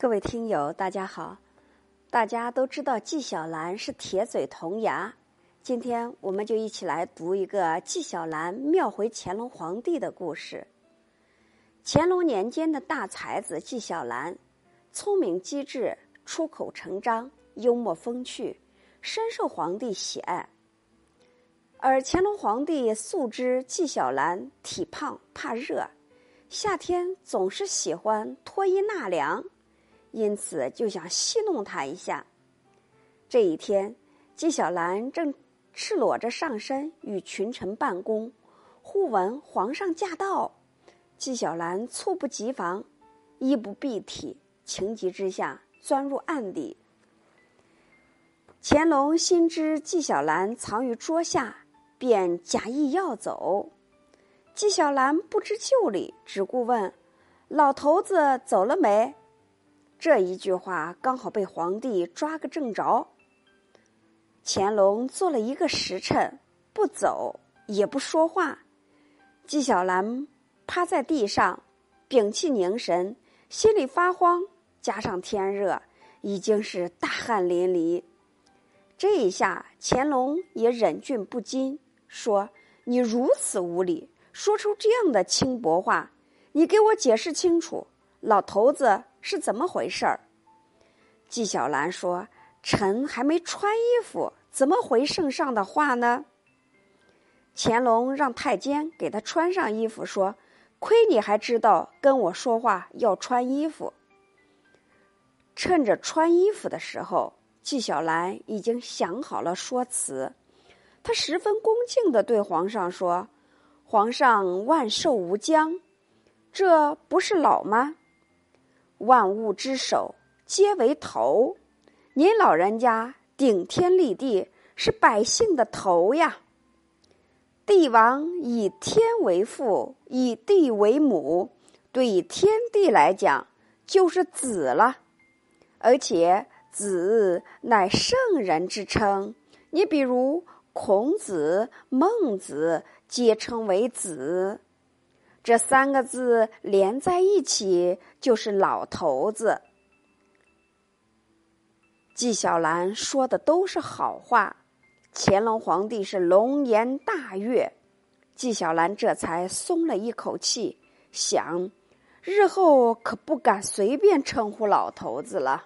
各位听友，大家好！大家都知道纪晓岚是铁嘴铜牙，今天我们就一起来读一个纪晓岚庙回乾隆皇帝的故事。乾隆年间的大才子纪晓岚，聪明机智，出口成章，幽默风趣，深受皇帝喜爱。而乾隆皇帝素知纪晓岚体胖怕热，夏天总是喜欢脱衣纳凉。因此，就想戏弄他一下。这一天，纪晓岚正赤裸着上身与群臣办公，忽闻皇上驾到，纪晓岚猝不及防，衣不蔽体，情急之下钻入暗里。乾隆心知纪晓岚藏于桌下，便假意要走。纪晓岚不知就里，只顾问：“老头子走了没？”这一句话刚好被皇帝抓个正着。乾隆坐了一个时辰，不走也不说话。纪晓岚趴在地上，屏气凝神，心里发慌，加上天热，已经是大汗淋漓。这一下，乾隆也忍俊不禁，说：“你如此无礼，说出这样的轻薄话，你给我解释清楚，老头子。”是怎么回事儿？纪晓岚说：“臣还没穿衣服，怎么回圣上的话呢？”乾隆让太监给他穿上衣服，说：“亏你还知道跟我说话要穿衣服。”趁着穿衣服的时候，纪晓岚已经想好了说辞。他十分恭敬的对皇上说：“皇上万寿无疆，这不是老吗？”万物之首皆为头，您老人家顶天立地，是百姓的头呀。帝王以天为父，以地为母，对天地来讲就是子了。而且子乃圣人之称，你比如孔子、孟子，皆称为子。这三个字连在一起就是老头子。纪晓岚说的都是好话，乾隆皇帝是龙颜大悦，纪晓岚这才松了一口气，想日后可不敢随便称呼老头子了。